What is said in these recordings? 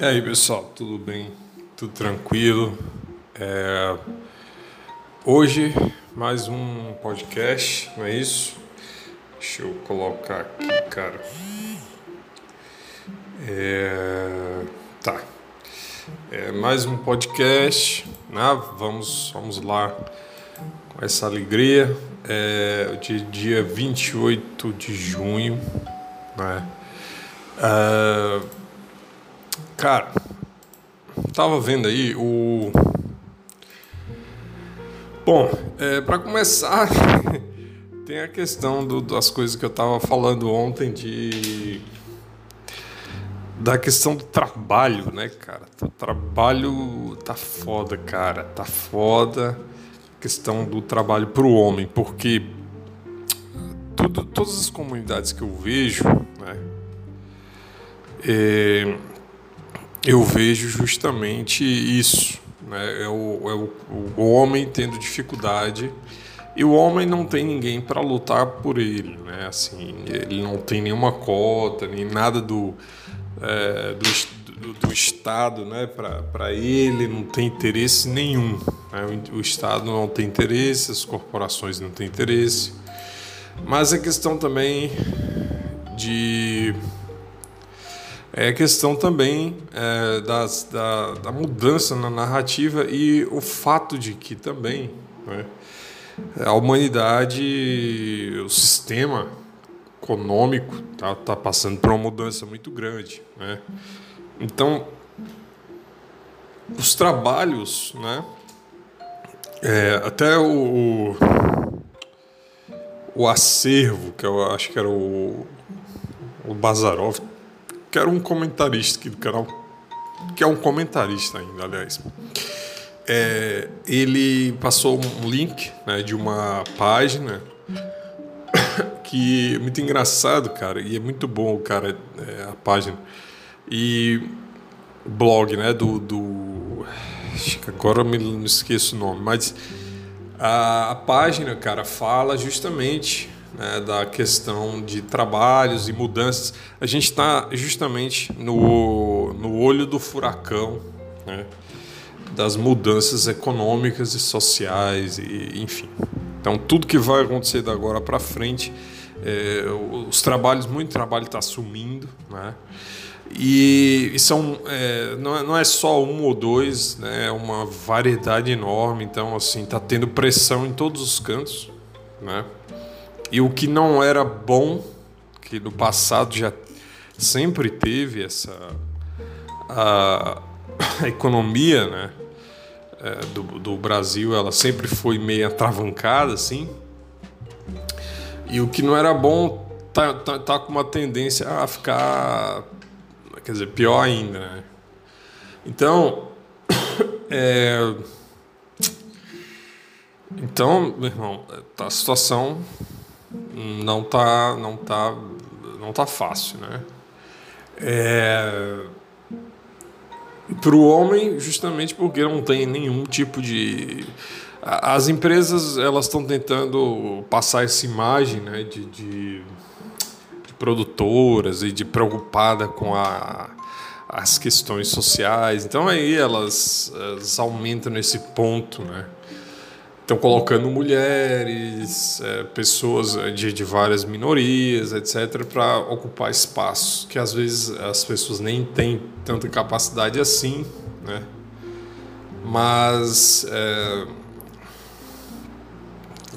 E aí pessoal, tudo bem? Tudo tranquilo? É... Hoje mais um podcast, não é isso? Deixa eu colocar aqui, cara. É... Tá. É mais um podcast, né? Vamos, vamos lá com essa alegria. É de dia 28 de junho, né? É Cara, tava vendo aí o. Bom, é, para começar, tem a questão do, das coisas que eu tava falando ontem de. Da questão do trabalho, né, cara? O trabalho tá foda, cara. Tá foda. A questão do trabalho pro homem, porque tudo, todas as comunidades que eu vejo, né? É, eu vejo justamente isso. Né? É, o, é o, o homem tendo dificuldade e o homem não tem ninguém para lutar por ele, né? Assim, ele não tem nenhuma cota, nem nada do, é, do, do, do, Estado, né? Para ele não tem interesse nenhum. Né? O Estado não tem interesse, as corporações não têm interesse. Mas a questão também de é questão também é, das, da, da, mudança na narrativa e o fato de que também né, a humanidade, o sistema econômico está tá passando por uma mudança muito grande. Né? Então, os trabalhos, né, é, até o, o, acervo, que eu acho que era o, o Bazarov, era um comentarista aqui do canal, que é um comentarista ainda, aliás. É, ele passou um link né, de uma página que é muito engraçado, cara, e é muito bom, cara, é, a página. E blog, né, do, do agora eu me esqueço o nome, mas a, a página, cara, fala justamente né, da questão de trabalhos e mudanças. A gente está justamente no, no olho do furacão né, das mudanças econômicas e sociais, e, enfim. Então, tudo que vai acontecer da agora para frente, é, os trabalhos, muito trabalho está sumindo, né? E, e são, é, não, é, não é só um ou dois, né, é uma variedade enorme. Então, assim, está tendo pressão em todos os cantos, né? E o que não era bom, que no passado já sempre teve essa a, a economia, né, é, do, do Brasil, ela sempre foi meio atravancada, assim. E o que não era bom tá, tá, tá com uma tendência a ficar, quer dizer, pior ainda, né? Então, é, então, meu irmão, tá, a situação não tá, não tá, não tá fácil, né? É... Para o homem, justamente porque não tem nenhum tipo de as empresas elas estão tentando passar essa imagem né, de, de, de, produtoras e de preocupada com a, as questões sociais. Então aí elas, elas aumentam nesse ponto, né? Estão colocando mulheres, é, pessoas de, de, várias minorias, etc., para ocupar espaços que às vezes as pessoas nem têm tanta capacidade assim, né? Mas, é,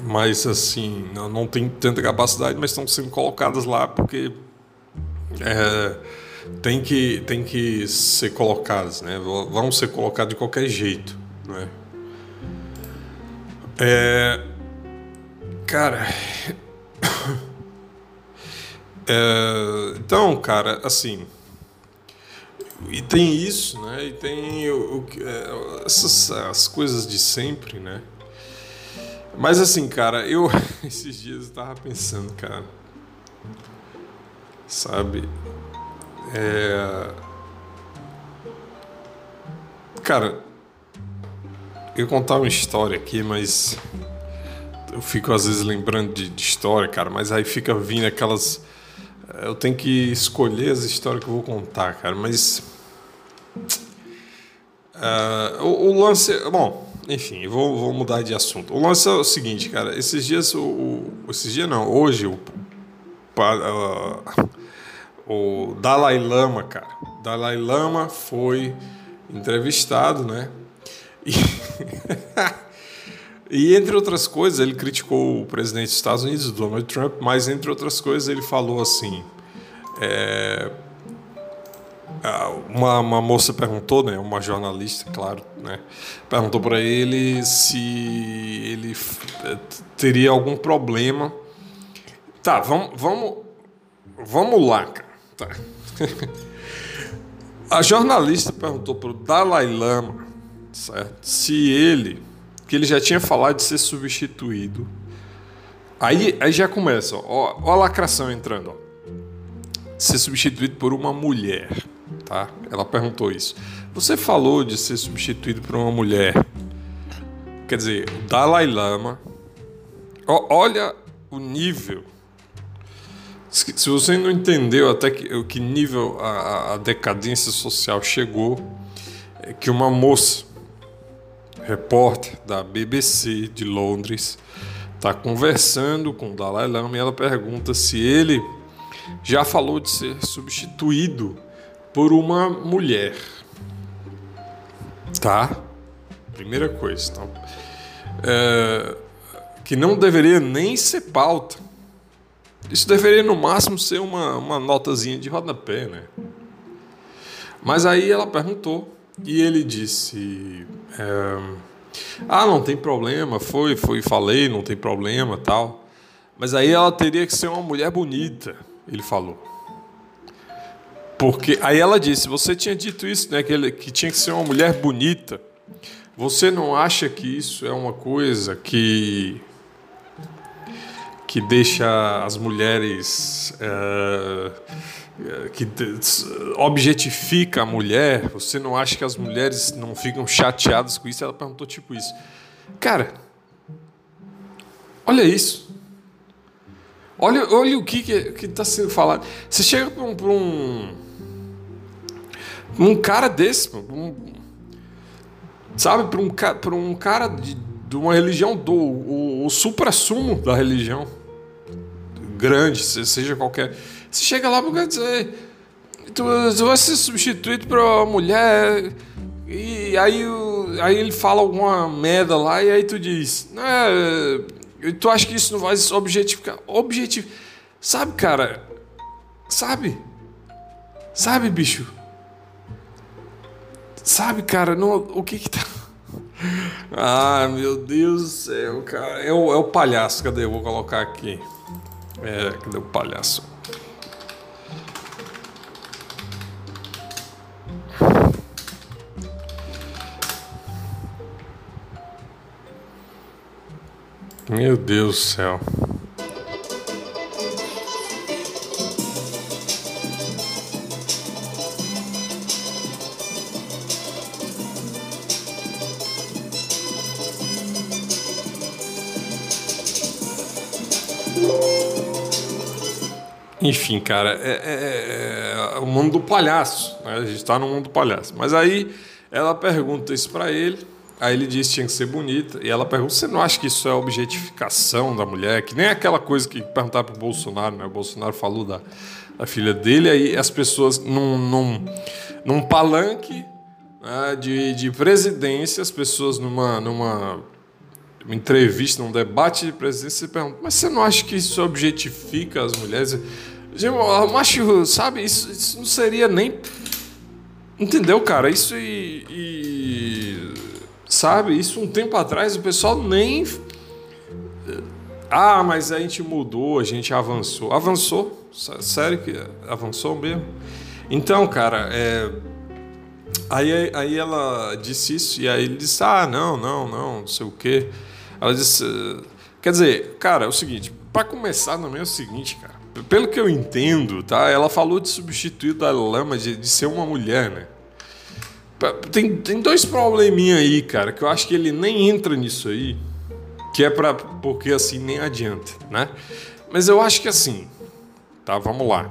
mas assim, não, não tem tanta capacidade, mas estão sendo colocadas lá porque é, tem, que, tem que ser colocadas, né? Vão ser colocadas de qualquer jeito, né? É, cara. É, então, cara, assim. E tem isso, né? E tem o, o é, essas as coisas de sempre, né? Mas assim, cara, eu esses dias eu tava pensando, cara. Sabe? É. Cara, eu contar uma história aqui, mas eu fico às vezes lembrando de, de, história, cara, mas aí fica vindo aquelas. Eu tenho que escolher as histórias que eu vou contar, cara, mas. Uh, o, o, lance. Bom, enfim, vou, vou, mudar de assunto. O lance é o seguinte, cara. Esses dias, o, o esses dias não, hoje, o, uh, o Dalai Lama, cara. Dalai Lama foi entrevistado, né? E, e, entre outras coisas, ele criticou o presidente dos Estados Unidos, Donald Trump, mas entre outras coisas, ele falou assim. É, uma, uma moça perguntou, né, uma jornalista, claro, né, perguntou para ele se ele eh, teria algum problema. Tá, vamos, vamos, vamos lá, cara. Tá. A jornalista perguntou para o Dalai Lama certo? se ele, que ele já tinha falado de ser substituído. Aí, aí já começa, ó, ó a lacração entrando, ó. Ser substituído por uma mulher tá? Ela perguntou isso. Você falou de ser substituído por uma mulher. Quer dizer, o Dalai Lama. olha o nível. Se você não entendeu até que, que nível a, a decadência social chegou, é que uma moça, repórter da BBC de Londres, está conversando com o Dalai Lama e ela pergunta se ele já falou de ser substituído por uma mulher. Tá? Primeira coisa. Então, é, que não deveria nem ser pauta. Isso deveria, no máximo, ser uma, uma notazinha de rodapé, né? Mas aí ela perguntou e ele disse: é, Ah, não tem problema, foi, foi, falei, não tem problema tal. Mas aí ela teria que ser uma mulher bonita, ele falou. Porque aí ela disse: Você tinha dito isso, né? Que, ele, que tinha que ser uma mulher bonita. Você não acha que isso é uma coisa que que deixa as mulheres é, que objetifica a mulher? Você não acha que as mulheres não ficam chateadas com isso? Ela perguntou tipo isso. Cara, olha isso. Olha, olha o que está sendo falado. Você chega para um, um um cara desse, um, sabe, para um, um cara de, de uma religião, do o, o supra-sumo da religião, grande, seja qualquer. Você chega lá para dizer, tu, tu vai ser substituído por uma mulher, e aí, aí ele fala alguma merda lá, e aí tu diz, é, tu acha que isso não vai objetificar? Objetivo. Sabe, cara? Sabe? Sabe, bicho? Sabe, cara, não, o que que tá. Ah, meu Deus do céu, cara. É o, é o palhaço, cadê? Eu vou colocar aqui. É, cadê o palhaço? Meu Deus do céu. Enfim, cara, é, é, é, o mundo do palhaço. Né? A gente está no mundo do palhaço. Mas aí ela pergunta isso para ele. Aí ele diz que tinha que ser bonita. E ela pergunta: Você não acha que isso é objetificação da mulher? Que nem aquela coisa que perguntar para o Bolsonaro, né? O Bolsonaro falou da, da filha dele. Aí as pessoas, num, num, num palanque né, de, de presidência, as pessoas numa, numa uma entrevista, num debate de presidência, se perguntam: Mas você não acha que isso objetifica as mulheres? Macho, sabe, isso, isso não seria nem. Entendeu, cara? Isso e, e, Sabe, isso um tempo atrás o pessoal nem. Ah, mas a gente mudou, a gente avançou. Avançou? Sério que avançou mesmo? Então, cara, é. Aí, aí ela disse isso, e aí ele disse: Ah, não, não, não, não sei o quê. Ela disse. Quer dizer, cara, é o seguinte, para começar também é o seguinte, cara pelo que eu entendo, tá? Ela falou de substituir Dalai Lama de, de ser uma mulher, né? Tem, tem dois probleminha aí, cara, que eu acho que ele nem entra nisso aí, que é para porque assim nem adianta, né? Mas eu acho que assim, tá? Vamos lá.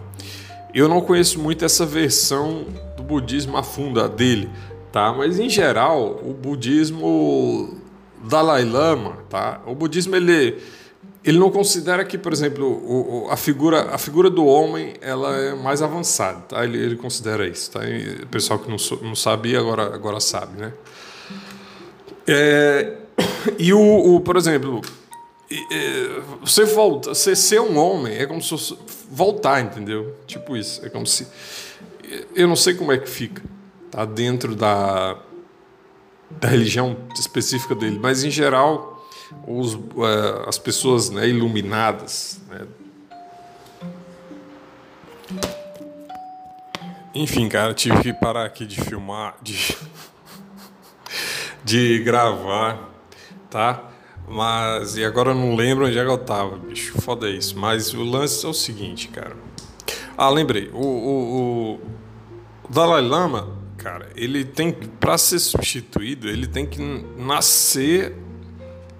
Eu não conheço muito essa versão do budismo a fundo, dele, tá? Mas em geral, o budismo Dalai Lama, tá? O budismo ele ele não considera que, por exemplo, o, a, figura, a figura do homem ela é mais avançada. Tá? Ele, ele considera isso. Tá? E o pessoal que não, não sabia agora, agora sabe. Né? É, e, o, o, por exemplo, você volta, você ser um homem é como se voltar, entendeu? Tipo isso. É como se. Eu não sei como é que fica tá? dentro da, da religião específica dele, mas em geral os, uh, as pessoas né, iluminadas. Né? Enfim, cara, tive que parar aqui de filmar, de, de gravar, tá? Mas, e agora eu não lembro onde é que eu tava, bicho, foda isso. Mas o lance é o seguinte, cara. Ah, lembrei, o, o, o Dalai Lama, cara, ele tem, para ser substituído, ele tem que nascer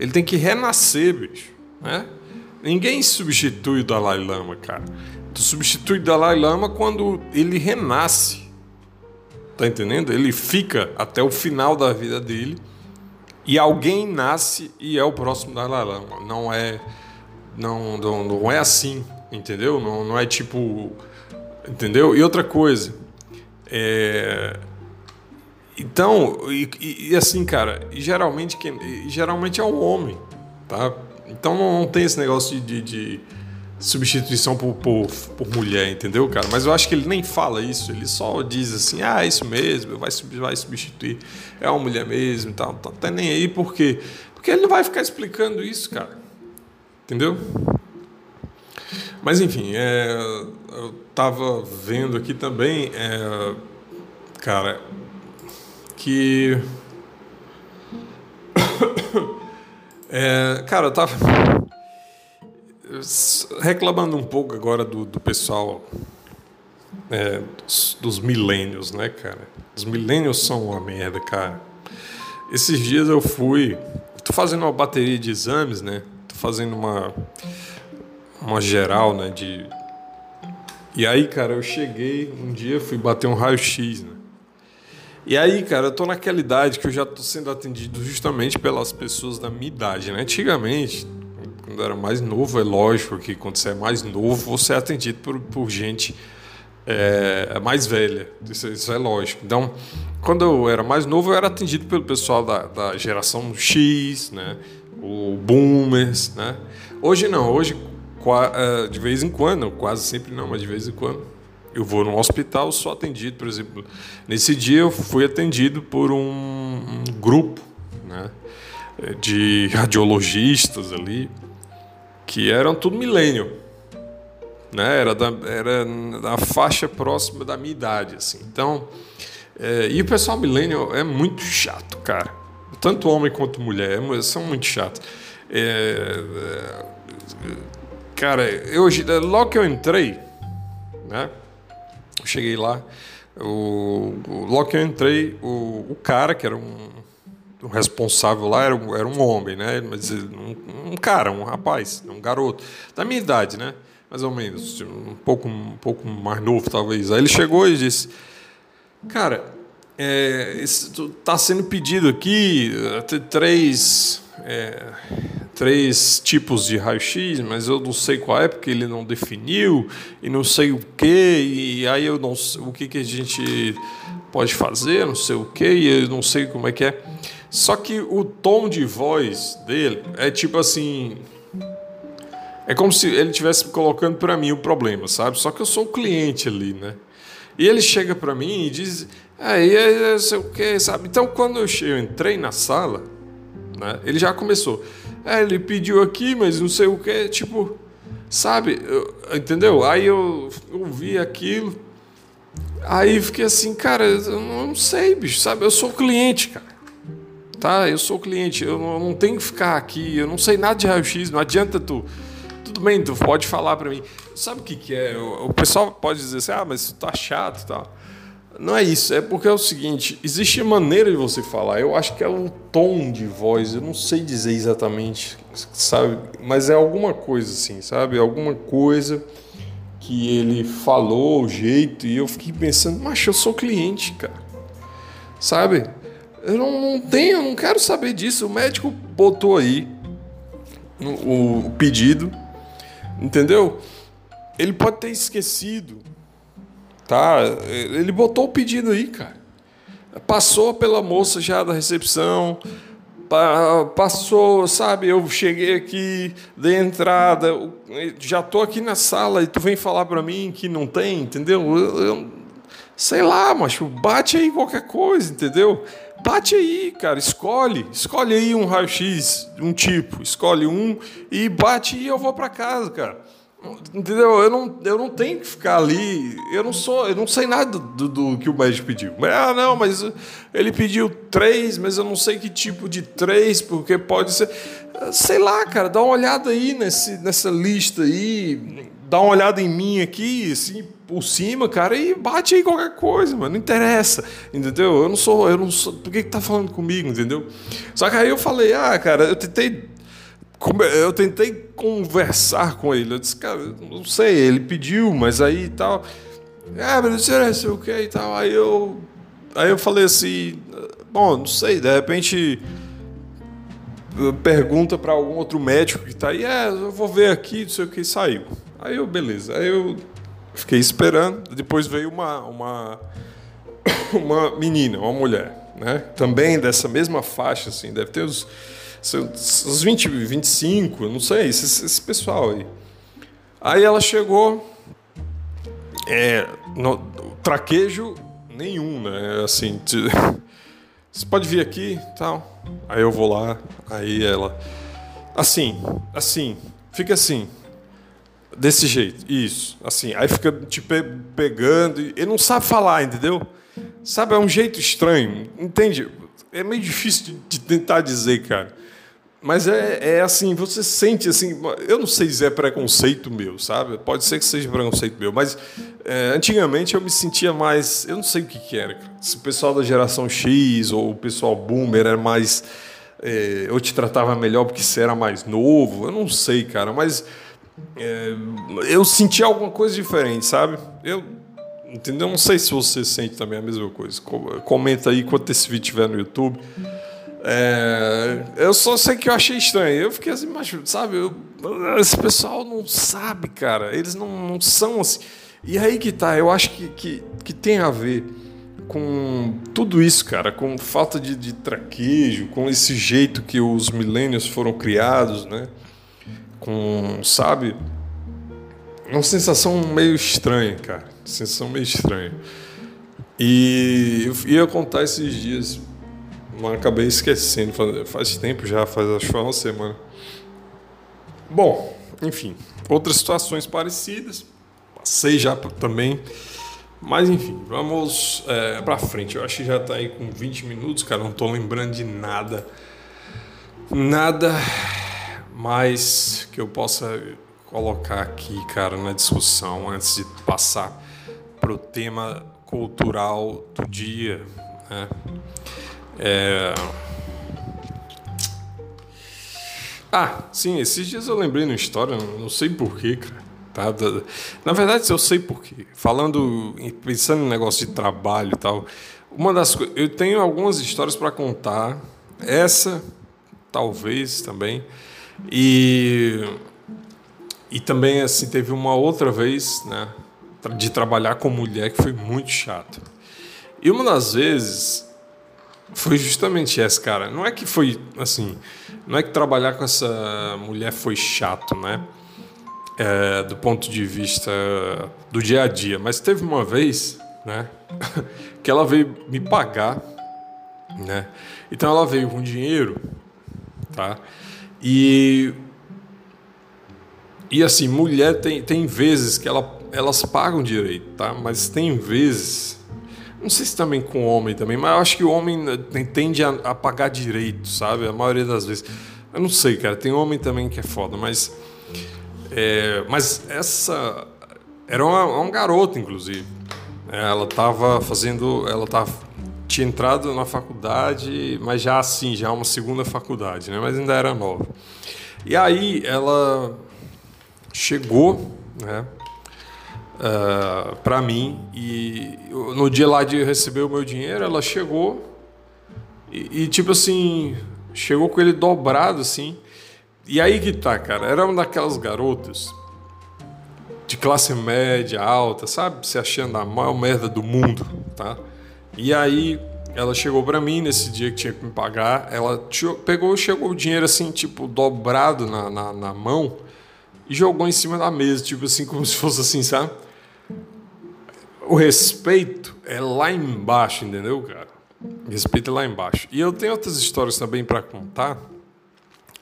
ele tem que renascer, bicho. Né? Ninguém substitui o Dalai Lama, cara. Tu substitui o Dalai Lama quando ele renasce. Tá entendendo? Ele fica até o final da vida dele e alguém nasce e é o próximo Dalai Lama. Não é não, não, não é assim, entendeu? Não, não é tipo, entendeu? E outra coisa, é, então, e, e, assim, cara, geralmente, quem, geralmente é o homem, tá? Então não, não tem esse negócio de, de, de substituição por, por, por, mulher, entendeu, cara? Mas eu acho que ele nem fala isso, ele só diz assim, ah, é isso mesmo, vai, vai substituir, é uma mulher mesmo e tal. Não tá, tá nem aí, por quê? Porque ele não vai ficar explicando isso, cara. Entendeu? Mas enfim, é, eu tava vendo aqui também, é, cara, que. É, cara, eu tava reclamando um pouco agora do, do pessoal é, dos, dos milênios, né, cara? Os milênios são uma merda, cara. Esses dias eu fui. Tô fazendo uma bateria de exames, né? Tô fazendo uma. Uma geral, né? De. E aí, cara, eu cheguei um dia, fui bater um raio-x, né? E aí, cara, eu tô naquela idade que eu já tô sendo atendido justamente pelas pessoas da minha idade, né? Antigamente, quando era mais novo, é lógico que quando você é mais novo, você é atendido por, por gente é, mais velha. Isso, isso, é lógico. Então, quando eu era mais novo, eu era atendido pelo pessoal da, da geração X, né? O boomers, né? Hoje não, hoje é, de vez em quando, quase sempre não, mas de vez em quando eu vou num hospital, sou atendido, por exemplo. Nesse dia eu fui atendido por um, um grupo né, de radiologistas ali, que eram tudo milênio. Né, era, da, era da faixa próxima da minha idade. Assim. Então, é, e o pessoal milênio é muito chato, cara. Tanto homem quanto mulher são muito chatos. É, é, cara, eu, logo que eu entrei, né? Cheguei lá, o, o, logo que eu entrei, o, o cara, que era um, um responsável lá, era, um, era um homem, né? Mas um, um, cara, um rapaz, um garoto, da minha idade, né? Mais ou menos, um pouco, um pouco mais novo, talvez. Aí ele chegou e disse: Cara, está é, sendo pedido aqui eh, três. É, três tipos de raio-x, mas eu não sei qual é porque ele não definiu e não sei o que e aí eu não sei o que que a gente pode fazer, não sei o que e eu não sei como é que é. Só que o tom de voz dele é tipo assim, é como se ele estivesse colocando para mim o problema, sabe? Só que eu sou o cliente ali, né? E ele chega para mim e diz, aí, é, sei o que, sabe? Então quando eu, eu entrei na sala, né? Ele já começou. É, ele pediu aqui, mas não sei o que, tipo, sabe? Eu, entendeu? Aí eu ouvi aquilo, aí fiquei assim, cara, eu não sei, bicho, sabe? Eu sou cliente, cara. Tá? Eu sou cliente, eu não, eu não tenho que ficar aqui, eu não sei nada de raio-x, não adianta tu. Tudo bem, tu pode falar para mim. Sabe o que, que é? O, o pessoal pode dizer assim, ah, mas tu tá chato e tal. Não é isso, é porque é o seguinte: existe maneira de você falar. Eu acho que é o tom de voz, eu não sei dizer exatamente, sabe? Mas é alguma coisa assim, sabe? Alguma coisa que ele falou, o jeito, e eu fiquei pensando, mas eu sou cliente, cara. Sabe? Eu não, não tenho, não quero saber disso. O médico botou aí o, o pedido, entendeu? Ele pode ter esquecido, tá? Ele botou o pedido aí, cara. Passou pela moça já da recepção, passou, sabe? Eu cheguei aqui, dei entrada, já tô aqui na sala e tu vem falar para mim que não tem, entendeu? Eu, eu, sei lá, macho, bate aí qualquer coisa, entendeu? Bate aí, cara, escolhe, escolhe aí um raio-x, um tipo, escolhe um e bate e eu vou para casa, cara. Entendeu? Eu não, eu não tenho que ficar ali. Eu não sou, eu não sei nada do, do, que o médico pediu. Ah, não, mas ele pediu três, mas eu não sei que tipo de três, porque pode ser. Sei lá, cara, dá uma olhada aí nesse, nessa lista aí, dá uma olhada em mim aqui, assim, por cima, cara, e bate aí qualquer coisa, mano. Não interessa, entendeu? Eu não sou, eu não sou. Por que, que tá falando comigo, entendeu? Só que aí eu falei, ah, cara, eu tentei eu tentei conversar com ele. Eu disse, cara, não sei, ele pediu, mas aí tal. Ah, mas não sei o que e tal. Aí eu, aí eu falei assim, bom, não sei, de repente pergunta para algum outro médico que está aí, é, eu vou ver aqui, não sei o que, saiu. Aí eu, beleza. Aí eu fiquei esperando, depois veio uma, uma, uma menina, uma mulher, né? Também dessa mesma faixa, assim, deve ter os os 20, 25, não sei, esse, esse pessoal aí. Aí ela chegou, é, no, traquejo nenhum, né? Assim, você pode vir aqui, tal. Aí eu vou lá, aí ela, assim, assim, fica assim, desse jeito, isso, assim. Aí fica te pegando, ele não sabe falar, entendeu? Sabe, é um jeito estranho, entende? É meio difícil de tentar dizer, cara. Mas é, é assim, você sente assim, eu não sei se é preconceito meu, sabe? Pode ser que seja preconceito meu, mas é, antigamente eu me sentia mais, eu não sei o que, que era. Se o pessoal da geração X ou o pessoal boomer era mais, é, eu te tratava melhor porque você era mais novo, eu não sei, cara, mas é, eu senti alguma coisa diferente, sabe? Eu entendeu? Não sei se você sente também a mesma coisa. Comenta aí quando esse vídeo estiver no YouTube. É, eu só sei que eu achei estranho. Eu fiquei assim, mas, sabe, eu, esse pessoal não sabe, cara. Eles não, não são assim. E aí que tá, eu acho que, que, que tem a ver com tudo isso, cara, com falta de, de traquejo, com esse jeito que os milênios foram criados, né? Com, sabe, uma sensação meio estranha, cara. Sensação meio estranha. E eu ia contar esses dias mas acabei esquecendo, faz, faz tempo já, faz acho que uma semana. Bom, enfim, outras situações parecidas, passei já também, mas enfim, vamos é, para frente. Eu acho que já está aí com 20 minutos, cara, não estou lembrando de nada, nada mais que eu possa colocar aqui, cara, na discussão antes de passar para o tema cultural do dia, né? É... Ah, sim, esses dias eu lembrei uma história, não sei porquê, cara. Tá? Na verdade, eu sei porquê. Falando, pensando em negócio de trabalho e tal, uma das coisas. Eu tenho algumas histórias para contar. Essa, talvez também. E. E também, assim, teve uma outra vez, né? De trabalhar com mulher que foi muito chato. E uma das vezes foi justamente essa, cara. Não é que foi assim, não é que trabalhar com essa mulher foi chato, né? É, do ponto de vista do dia a dia, mas teve uma vez, né, que ela veio me pagar, né? Então ela veio com dinheiro, tá? E e assim, mulher tem, tem vezes que ela, elas pagam direito, tá? Mas tem vezes não sei se também com o homem também, mas eu acho que o homem tende a, pagar direito, sabe? A maioria das vezes. Eu não sei, cara. Tem homem também que é foda, mas. É, mas essa. Era uma, uma garota, inclusive. Ela estava fazendo. Ela tava, tinha entrado na faculdade, mas já assim, já uma segunda faculdade, né? Mas ainda era nova. E aí ela chegou, né? Uh, ah, para mim. E no dia lá de receber o meu dinheiro, ela chegou E, e, tipo assim, chegou com ele dobrado assim. E aí que tá, cara, era uma daquelas garotas de classe média, alta, sabe? Se achando a maior merda do mundo, tá? E aí ela chegou para mim nesse dia que tinha que me pagar, ela pegou, chegou o dinheiro assim, tipo, dobrado na, na, na mão e jogou em cima da mesa, tipo assim, como se fosse assim, sabe? O respeito é lá embaixo, entendeu, cara? Respeito é lá embaixo. E eu tenho outras histórias também para contar,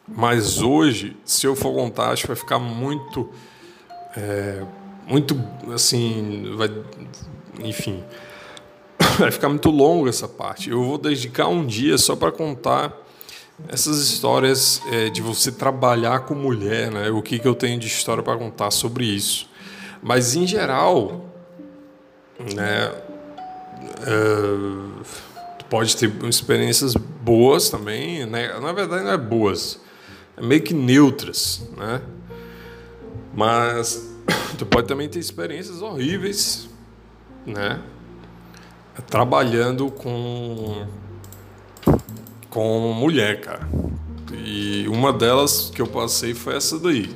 mas hoje, se eu for contar, acho que vai ficar muito. É, muito assim. Vai, enfim. Vai ficar muito longo essa parte. Eu vou dedicar um dia só para contar essas histórias é, de você trabalhar com mulher, né? O que, que eu tenho de história para contar sobre isso. Mas, em geral, né? Uh, pode ter experiências boas também, né? Na verdade não é boas, é meio que neutras, né? Mas tu pode também ter experiências horríveis, né? Trabalhando com com mulher, cara. E uma delas que eu passei foi essa daí.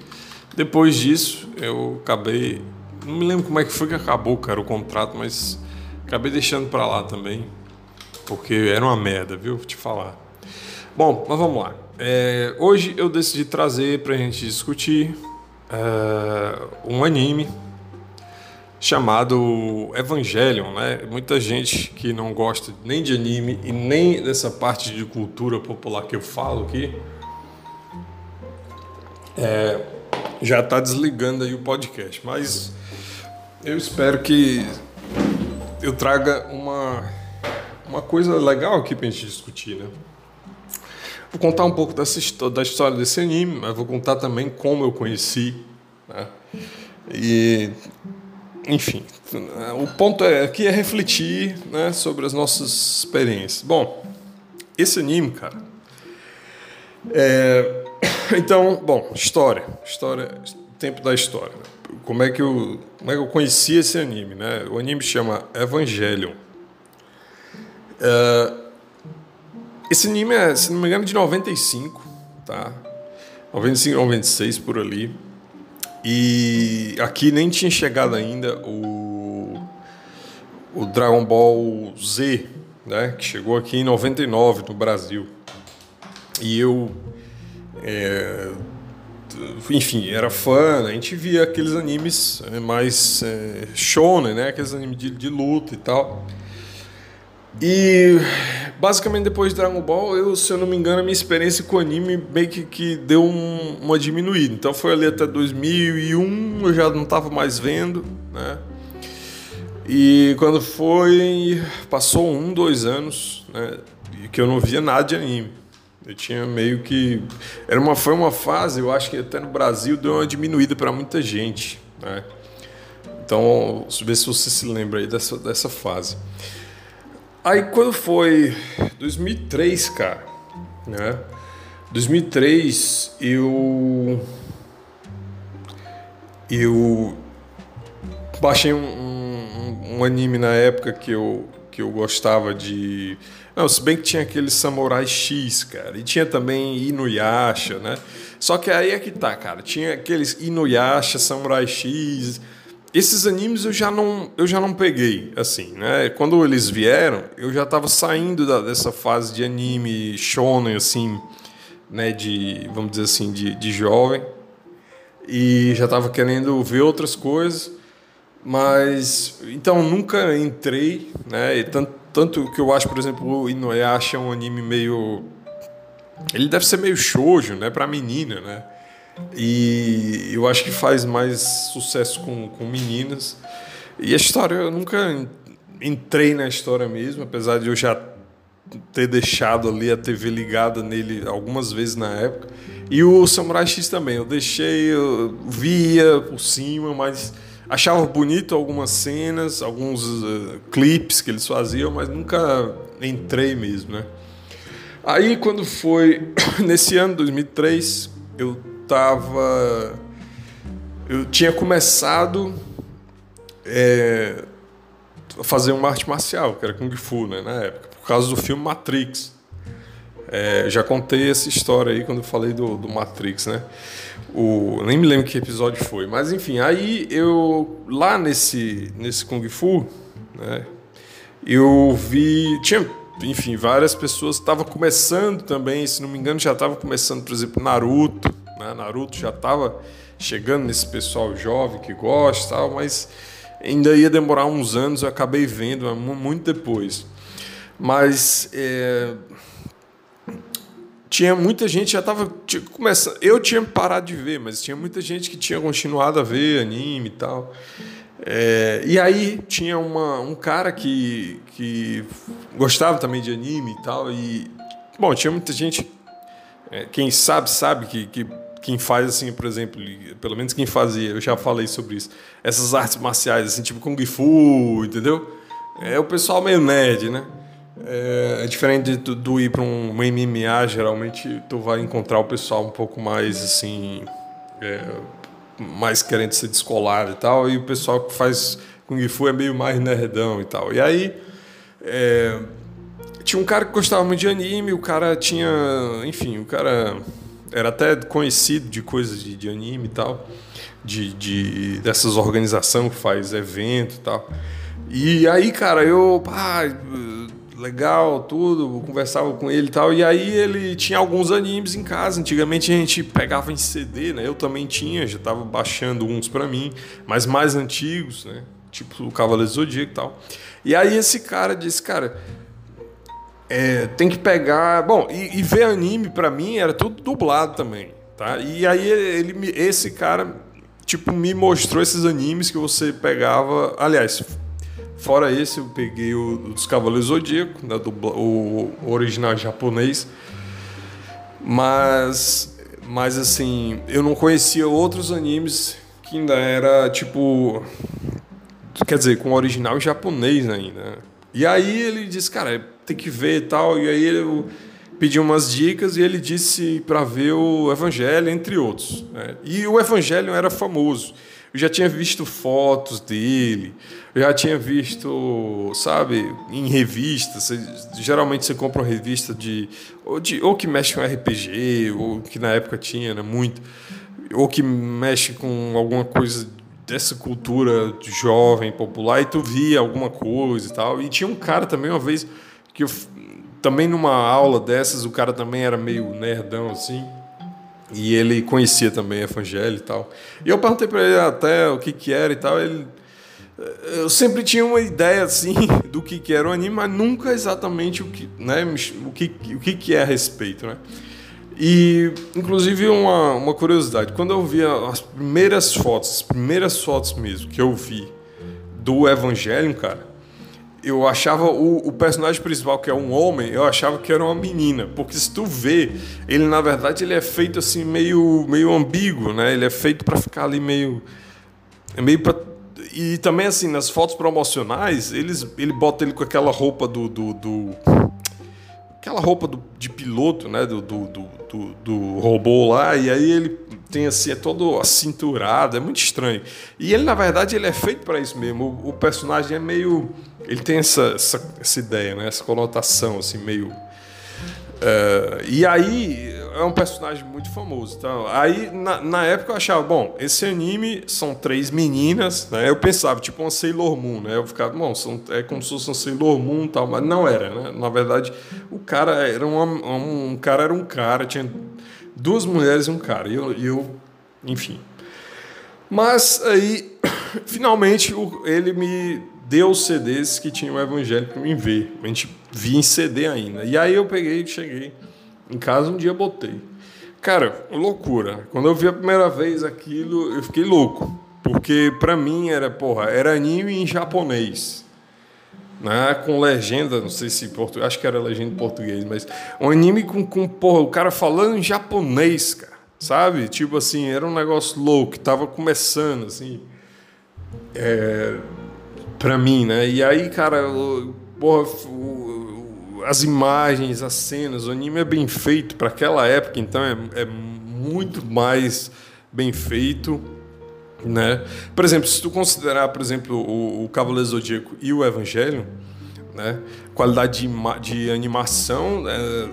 Depois disso, eu acabei não me lembro como é que foi que acabou, cara, o contrato, mas acabei deixando para lá também, porque era uma merda, viu? Vou te falar. Bom, mas vamos lá. É, hoje eu decidi trazer para a gente discutir é, um anime chamado Evangelion, né? Muita gente que não gosta nem de anime e nem dessa parte de cultura popular que eu falo aqui, é, já está desligando aí o podcast, mas eu espero que eu traga uma, uma coisa legal aqui para a gente discutir, né? Vou contar um pouco dessa, da história desse anime, mas vou contar também como eu conheci, né? E, enfim, o ponto é, aqui é refletir né, sobre as nossas experiências. Bom, esse anime, cara, é, então, bom, história, história, tempo da história. Né? Como é que eu, como é que eu conheci esse anime, né? O anime chama Evangelion. É, esse anime é, se não me engano, de 95, tá? 95, 96 por ali. E aqui nem tinha chegado ainda o, o Dragon Ball Z, né? Que chegou aqui em 99 no Brasil. E eu é, enfim, era fã, a gente via aqueles animes é, mais é, shonen, né? Aqueles animes de, de, luta e tal. E basicamente depois de Dragon Ball, eu, se eu não me engano, a minha experiência com anime meio que, que deu um, uma diminuída. Então foi ali até 2001, eu já não estava mais vendo, né? E quando foi, passou um, dois anos, né? Que eu não via nada de anime. Eu tinha meio que. Era uma, foi uma fase, eu acho que até no Brasil deu uma diminuída para muita gente. Né? Então, ver se você se lembra aí dessa, dessa fase. Aí quando foi 2003, cara, né? 2003 eu eu baixei um, um, um anime na época que eu que eu gostava de não, se bem que tinha aquele Samurai X, cara. E tinha também Inuyasha, né? Só que aí é que tá, cara. Tinha aqueles Inuyasha, Samurai X. Esses animes eu já não, eu já não peguei, assim, né? Quando eles vieram, eu já tava saindo da, dessa fase de anime shonen, assim, né? De, vamos dizer assim, de, de jovem. E já tava querendo ver outras coisas. Mas, então, nunca entrei, né? E tanto tanto que eu acho, por exemplo, o Inuyasha é um anime meio. Ele deve ser meio shoujo, né? Pra menina, né? E eu acho que faz mais sucesso com, com meninas. E a história, eu nunca entrei na história mesmo, apesar de eu já ter deixado ali a TV ligada nele algumas vezes na época. E o Samurai X também, eu deixei, eu via por cima, mas achava bonito algumas cenas, alguns uh, clipes que eles faziam, mas nunca entrei mesmo, né? Aí quando foi nesse ano 2003, eu tava eu tinha começado é, a fazer uma arte marcial, que era Kung Fu, né, na época, por causa do filme Matrix. É, já contei essa história aí quando eu falei do, do Matrix, né? O, nem me lembro que episódio foi, mas enfim, aí eu lá nesse nesse Kung Fu, né? Eu vi, tinha, enfim, várias pessoas estavam começando também, se não me engano, já estava começando, por exemplo, Naruto, né? Naruto já estava chegando nesse pessoal jovem que gosta, tal, mas ainda ia demorar uns anos, eu acabei vendo muito depois. Mas é, tinha muita gente já estava começando. Eu tinha parado de ver, mas tinha muita gente que tinha continuado a ver anime e tal. É, e aí tinha uma, um cara que, que gostava também de anime e tal. E, bom, tinha muita gente. É, quem sabe, sabe que, que quem faz assim, por exemplo, pelo menos quem fazia, eu já falei sobre isso, essas artes marciais, assim, tipo Kung Fu, entendeu? É o pessoal meio nerd, né? É, é diferente de tu, ir para um, MMA, geralmente tu vai encontrar o pessoal um pouco mais assim, é, mais querendo ser descolar e tal, e o pessoal que faz Kung Fu é meio mais nerdão e tal. E aí é, tinha um cara que gostava muito de anime, o cara tinha, enfim, o cara era até conhecido de coisas de, de anime e tal, de, de dessas organizações que faz evento e tal. E aí, cara, eu, pá, legal, tudo, conversava com ele e tal. E aí ele tinha alguns animes em casa. Antigamente a gente pegava em CD, né? Eu também tinha, já tava baixando uns para mim, mas mais antigos, né? Tipo o Cavaleiro Zodíaco e tal. E aí esse cara disse, cara, é, tem que pegar. Bom, e, e ver anime para mim era tudo dublado também, tá? E aí ele, esse cara, tipo, me mostrou esses animes que você pegava. Aliás, fora esse, eu peguei o, dos Cavaleiros Zodíaco, né, do, o, o original japonês. Mas, mas assim, eu não conhecia outros animes que ainda era tipo. Quer dizer, com o original japonês ainda. E aí ele disse, cara, tem que ver e tal. E aí eu pedi umas dicas e ele disse para ver o Evangelho, entre outros. Né? E o Evangelho era famoso. Eu já tinha visto fotos dele, eu já tinha visto, sabe, em revistas. geralmente você compra uma revista de ou, de, ou que mexe com RPG, ou que na época tinha, né, muito, ou que mexe com alguma coisa dessa cultura jovem, popular, e tu via alguma coisa e tal. E tinha um cara também, uma vez, que eu, também numa aula dessas, o cara também era meio nerdão assim. E ele conhecia também evangelho e tal. E eu perguntei para ele até o que que era e tal. Ele, eu sempre tinha uma ideia assim do que que era o anime, mas nunca exatamente o que, né, o que, o que que é a respeito, né? E, inclusive, uma, uma curiosidade: quando eu vi as primeiras fotos, as primeiras fotos mesmo que eu vi do Evangelho, cara, eu achava o, o, personagem principal, que é um homem, eu achava que era uma menina. Porque se tu vê, ele na verdade ele é feito assim meio, meio ambíguo, né? Ele é feito para ficar ali meio. É meio pra, e também assim, nas fotos promocionais, eles, ele bota ele com aquela roupa do. do, do aquela roupa do, de piloto, né? Do, do, do, do, do robô lá, e aí ele tem assim, é todo acinturado, é muito estranho. E ele, na verdade, ele é feito para isso mesmo. O, o, personagem é meio. Ele tem essa, essa, essa, ideia, né? essa conotação, assim, meio. Uh, e aí é um personagem muito famoso. Então, aí, na, na, época, eu achava, bom, esse anime são três meninas, né? Eu pensava, tipo uma Sailor Moon, né? Eu ficava, bom, são, é como se fosse uma Sailor Moon tal, mas não era, né? Na verdade, o cara era um, um cara era um cara, tinha duas mulheres e um cara. E eu, eu enfim. Mas aí, finalmente, ele me deu os CDs que tinha o Evangelho para mim ver. A gente via em CD ainda. E aí eu peguei, cheguei em casa, um dia botei. Cara, loucura. Quando eu vi a primeira vez aquilo, eu fiquei louco. Porque para mim era, porra, era anime em japonês né, com legenda, não sei se português, acho que era legenda em português, mas um anime com, com porra, o cara falando em japonês, cara, sabe? Tipo assim, era um negócio louco, tava começando, assim, é, pra mim, né? E aí, cara, porra, as imagens, as cenas, o anime é bem feito para aquela época, então é, é muito mais bem feito né? Por exemplo, se tu considerar, por exemplo, o, o Cavaleiro Zodíaco e o Evangelho, né? Qualidade de, de animação é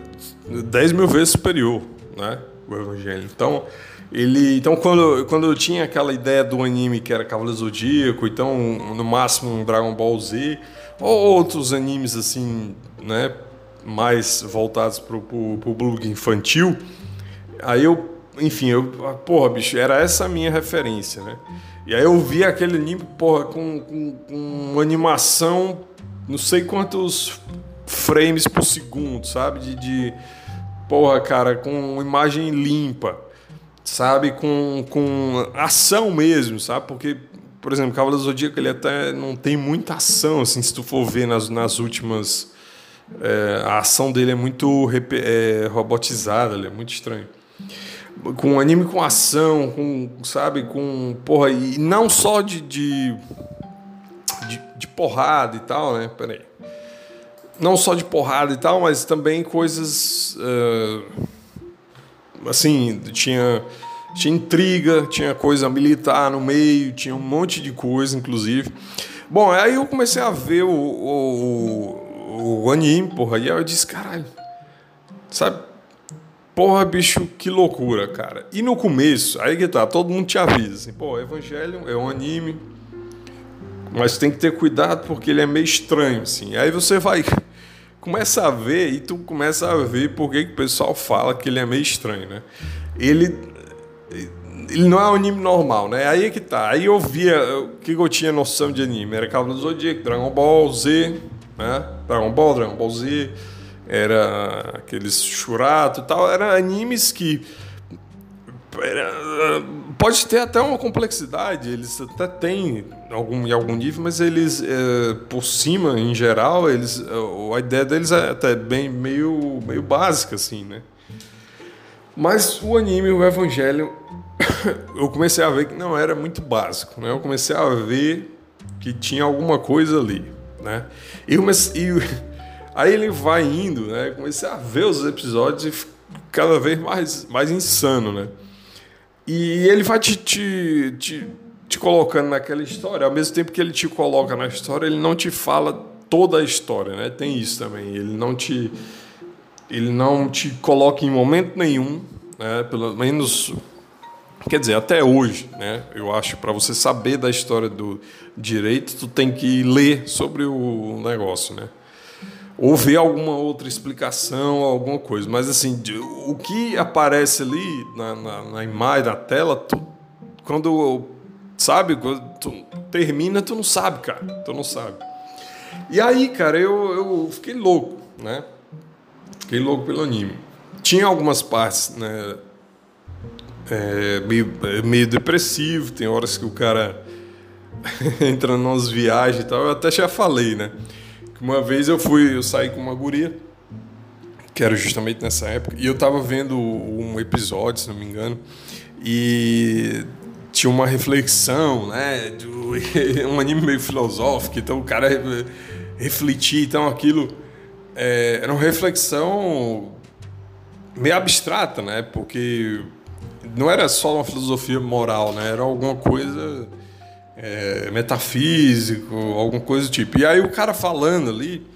10 mil vezes superior, né? O Evangelho. Então, ele, então quando, quando eu tinha aquela ideia do anime que era Cavaleiro Zodíaco, então no máximo um Dragon Ball Z, ou outros animes assim, né, mais voltados para o público infantil, aí eu, enfim, eu, porra, bicho, era essa a minha referência, né? E aí eu vi aquele anime, porra, com, com, com uma animação, não sei quantos frames por segundo, sabe? De, de porra, cara, com imagem limpa sabe? Com, com ação mesmo, sabe? Porque, por exemplo, Cavaleiro do Zodíaco ele até não tem muita ação, assim, se tu for ver nas, nas últimas. É, a ação dele é muito é, robotizada, é muito estranho. Com anime com ação, com, sabe? Com. Porra, e não só de, de, de, de porrada e tal, né? Peraí. Não só de porrada e tal, mas também coisas. Uh, assim, tinha, tinha intriga, tinha coisa militar no meio, tinha um monte de coisa, inclusive. Bom, aí eu comecei a ver o, o, o anime, porra, e aí eu disse, caralho, sabe? Porra, bicho, que loucura, cara. E no começo, aí que tá, todo mundo te avisa, assim, pô, Evangelho é um anime, mas tem que ter cuidado porque ele é meio estranho, assim. Aí você vai começa a ver e tu começa a ver por que, o pessoal fala que ele é meio estranho, né? Ele ele não é um anime normal, né? Aí que tá. Aí eu via o que eu tinha noção de anime, era Cavaleiro do Zodíaco, Dragon Ball Z, né? Dragon Ball, Dragon Ball Z, era aqueles churato e tal, eram animes que pode ter até uma complexidade, eles até têm algum, em algum nível, mas eles, é, por cima, em geral, eles, a ideia deles é até bem meio, meio básica, assim, né? Mas o anime, o Evangelho, eu comecei a ver que não era muito básico, né? Eu comecei a ver que tinha alguma coisa ali, né? E, comecei, e aí ele vai indo, né? Comecei a ver os episódios e cada vez mais, mais insano, né? E ele vai te, te, te, te, colocando naquela história, ao mesmo tempo que ele te coloca na história, ele não te fala toda a história, né? Tem isso também. Ele não te, ele não te coloca em momento nenhum, né? Pelo menos, quer dizer, até hoje, né? Eu acho para você saber da história do direito, tu tem que ler sobre o negócio, né? Ou ver alguma outra explicação, alguma coisa. Mas assim, o que aparece ali na, na, na imagem, na tela, tu, quando sabe, quando tu termina, tu não sabe, cara. Tu não sabe. E aí, cara, eu, eu fiquei louco, né? Fiquei louco pelo anime. Tinha algumas partes, né? É, meio, meio depressivo, tem horas que o cara entra nas viagens e tal. Eu até já falei, né? Uma vez eu fui, eu saí com uma guria, que era justamente nessa época, e eu tava vendo um episódio, se não me engano, e tinha uma reflexão, né? um anime meio filosófico, então o cara refletia, então aquilo é, era uma reflexão meio abstrata, né? Porque não era só uma filosofia moral, né? Era alguma coisa é, metafísico, alguma coisa do tipo. E aí o cara falando ali,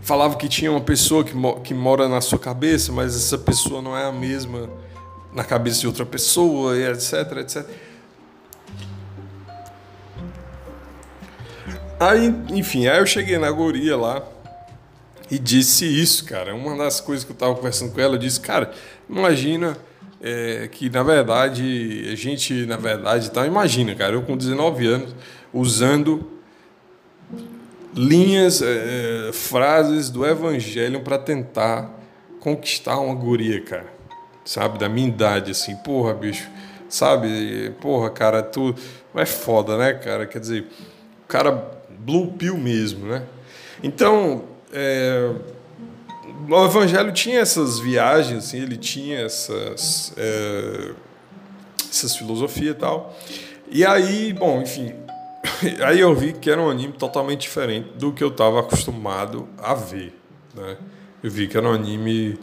falava que tinha uma pessoa que, mo que mora na sua cabeça, mas essa pessoa não é a mesma na cabeça de outra pessoa, etc, etc. Aí, enfim, aí eu cheguei na guria lá e disse isso, cara. Uma das coisas que eu tava conversando com ela, eu disse, cara, imagina é, que na verdade, a gente, na verdade, tá, imagina, cara, eu com 19 anos, usando linhas, é, frases do Evangelho para tentar conquistar uma guria, cara, sabe, da minha idade, assim, porra, bicho, sabe, porra, cara, tu é foda, né, cara, quer dizer, cara blue pill mesmo, né, então, é, o Evangelho tinha essas viagens, assim, ele tinha essas, é, essas filosofias e tal. E aí, bom, enfim, aí eu vi que era um anime totalmente diferente do que eu estava acostumado a ver, né? Eu vi que era um anime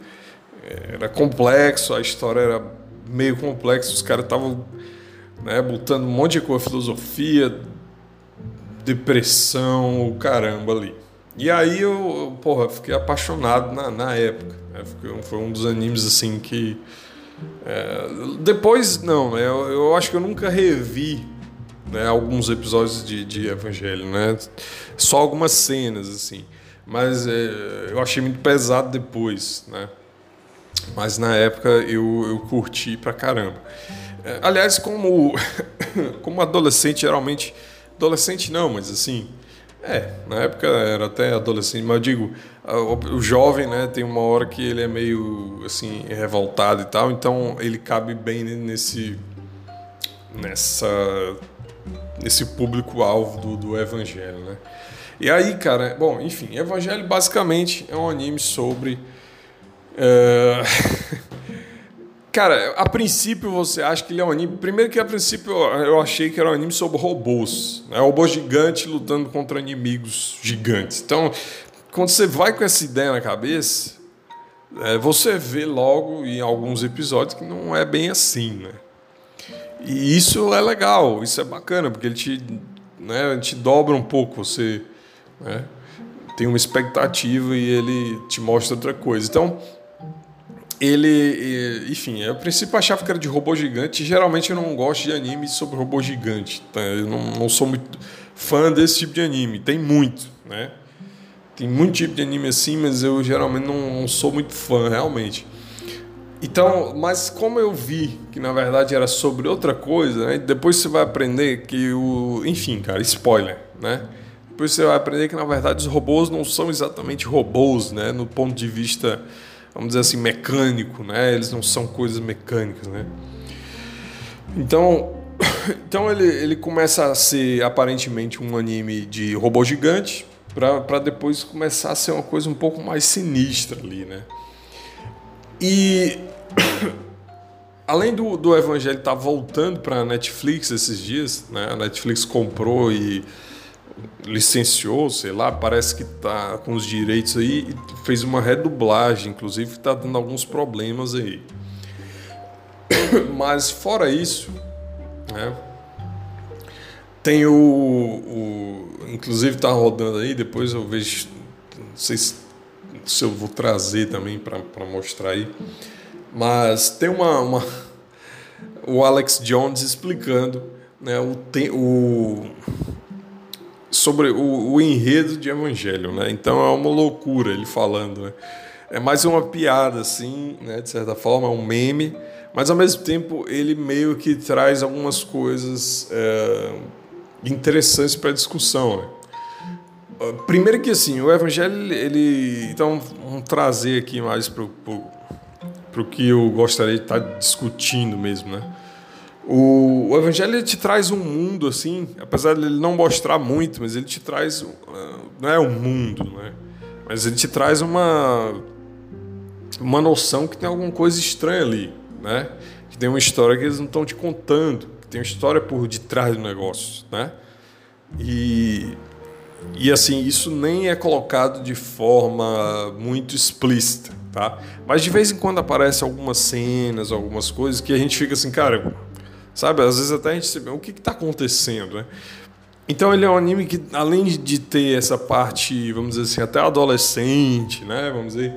é, era complexo, a história era meio complexa, os caras estavam né, botando um monte de coisa, filosofia, depressão, caramba ali, E aí eu, porra, fiquei apaixonado na, na época. Né? Foi um dos animes assim que. É, depois, não, né? Eu, eu, acho que eu nunca revi né, alguns episódios de, de Evangelho, né? Só algumas cenas, assim. Mas é, eu achei muito pesado depois, né? Mas na época eu, eu curti pra caramba. É, aliás, como, como adolescente, geralmente. Adolescente não, mas assim. É, na época era até adolescente, mas eu digo, o, jovem, né, tem uma hora que ele é meio assim revoltado e tal, então ele cabe bem nesse nessa nesse público alvo do, do evangelho, né? E aí, cara, bom, enfim, Evangelho basicamente é um anime sobre é, Cara, a princípio você acha que ele é um anime. Primeiro que a princípio eu achei que era um anime sobre robôs. Né? Robôs gigantes lutando contra inimigos gigantes. Então, quando você vai com essa ideia na cabeça, é, você vê logo em alguns episódios que não é bem assim, né? E isso é legal, isso é bacana, porque ele te, né, te dobra um pouco, você né, tem uma expectativa e ele te mostra outra coisa. Então, ele, enfim, a princípio achava que era de robô gigante. Geralmente eu não gosto de anime sobre robô gigante. Tá? Eu não, não sou muito fã desse tipo de anime. Tem muito, né? Tem muito tipo de anime assim, mas eu geralmente não, não sou muito fã, realmente. Então, mas como eu vi que na verdade era sobre outra coisa, né? Depois você vai aprender que o, enfim, cara, spoiler, né? Depois você vai aprender que na verdade os robôs não são exatamente robôs, né? No ponto de vista vamos dizer assim, mecânico, né? Eles não são coisas mecânicas, né? Então, então ele, ele começa a ser aparentemente um anime de robô gigante para depois começar a ser uma coisa um pouco mais sinistra ali, né? E além do, do Evangelho estar tá voltando para a Netflix esses dias, né? A Netflix comprou e licenciou, sei lá, parece que está com os direitos aí fez uma redublagem, inclusive está dando alguns problemas aí. Mas fora isso, né, tem o, o inclusive está rodando aí, depois eu vejo, não sei se, se eu vou trazer também para mostrar aí, mas tem uma, uma, o Alex Jones explicando né, o, o sobre o, o, enredo de Evangelho, né? Então é uma loucura ele falando, né? É mais uma piada, assim, né? De certa forma, é um meme, mas ao mesmo tempo ele meio que traz algumas coisas é, interessantes para a discussão, né? Ah, primeiro que assim, o Evangelho, ele. Então, vamos trazer aqui mais para o que eu gostaria de estar discutindo mesmo, né? O, o Evangelho te traz um mundo assim, apesar de ele não mostrar muito, mas ele te traz uh, não é um mundo, né? Mas ele te traz uma uma noção que tem alguma coisa estranha ali, né? Que tem uma história que eles não estão te contando, que tem uma história por detrás do negócio, né? E e assim, isso nem é colocado de forma muito explícita, tá? Mas de vez em quando aparecem algumas cenas, algumas coisas que a gente fica assim, cara, Sabe? Às vezes até a gente se o que está acontecendo, né? Então ele é um anime que, além de ter essa parte, vamos dizer assim, até adolescente, né? Vamos dizer,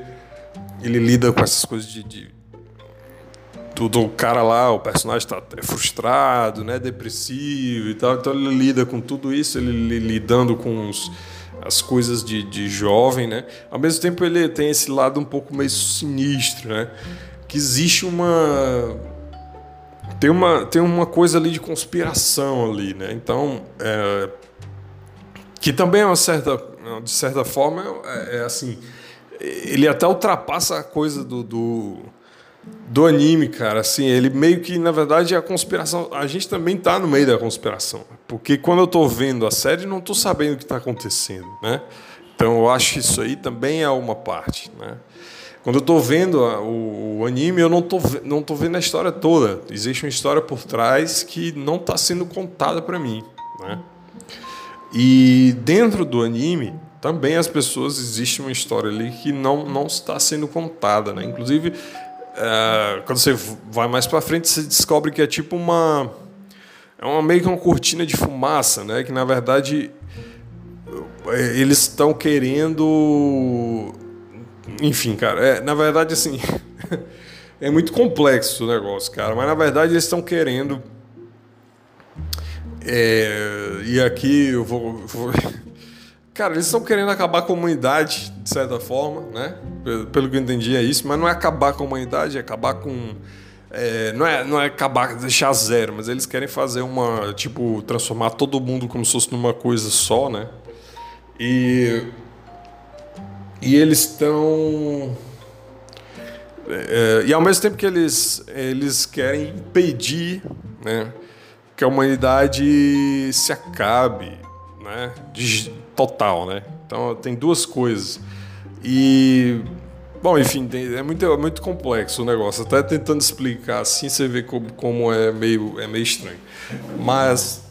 ele lida com essas coisas de, de tudo o cara lá, o personagem está frustrado, né, depressivo e tal. Então ele lida com tudo isso, ele, ele lidando com os, as coisas de, de jovem, né? Ao mesmo tempo ele tem esse lado um pouco meio sinistro, né? Que existe uma tem uma, tem uma coisa ali de conspiração ali, né? Então, é, que também é uma certa, de certa forma, é, é, assim, ele até ultrapassa a coisa do, do, do, anime, cara. Assim, ele meio que, na verdade, a conspiração. A gente também tá no meio da conspiração, porque quando eu tô vendo a série, não tô sabendo o que está acontecendo, né? Então, eu acho que isso aí também é uma parte, né? Quando eu estou vendo o, o, anime, eu não estou não tô vendo a história toda. Existe uma história por trás que não está sendo contada para mim. Né? E dentro do anime, também as pessoas existe uma história ali que não, não está sendo contada. Né? Inclusive, é, quando você vai mais para frente, você descobre que é tipo uma. É uma, meio que uma cortina de fumaça, né? que na verdade é, eles estão querendo. Enfim, cara, é, na verdade, assim. é muito complexo o negócio, cara, mas na verdade eles estão querendo. É, e aqui eu vou, vou Cara, eles estão querendo acabar com a humanidade, de certa forma, né? Pelo que eu entendi é isso, mas não é acabar com a humanidade, é acabar com. É, não, é, não é acabar, deixar zero, mas eles querem fazer uma. Tipo, transformar todo mundo como se fosse numa coisa só, né? E. E eles estão. É, e ao mesmo tempo que eles, eles querem impedir né, que a humanidade se acabe, né? De, total, né? Então tem duas coisas. E bom, enfim, é muito, é muito complexo o negócio. Até tentando explicar assim, você vê como, como é meio é meio estranho. Mas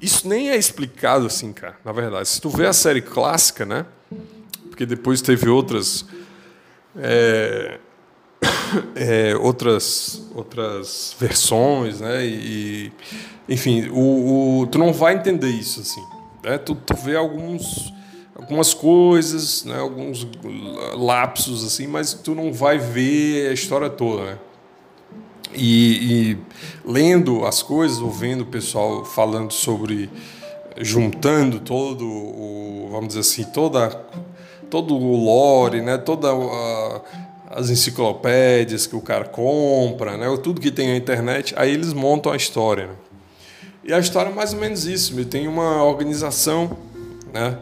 isso nem é explicado assim, cara. Na verdade, se tu vê a série clássica, né? Porque depois teve outras é, é, outras outras versões, né? E, enfim, o, o, tu não vai entender isso assim. Né? Tu, tu vê alguns, algumas coisas, né? alguns lapsos, assim, mas tu não vai ver a história toda. Né? E, e lendo as coisas, ouvindo o pessoal falando sobre juntando todo o, vamos dizer assim, toda todo o lore, né, toda as enciclopédias que o cara compra, né, tudo que tem na internet, aí eles montam a história. Né? E a história é mais ou menos isso. Tem uma organização, né?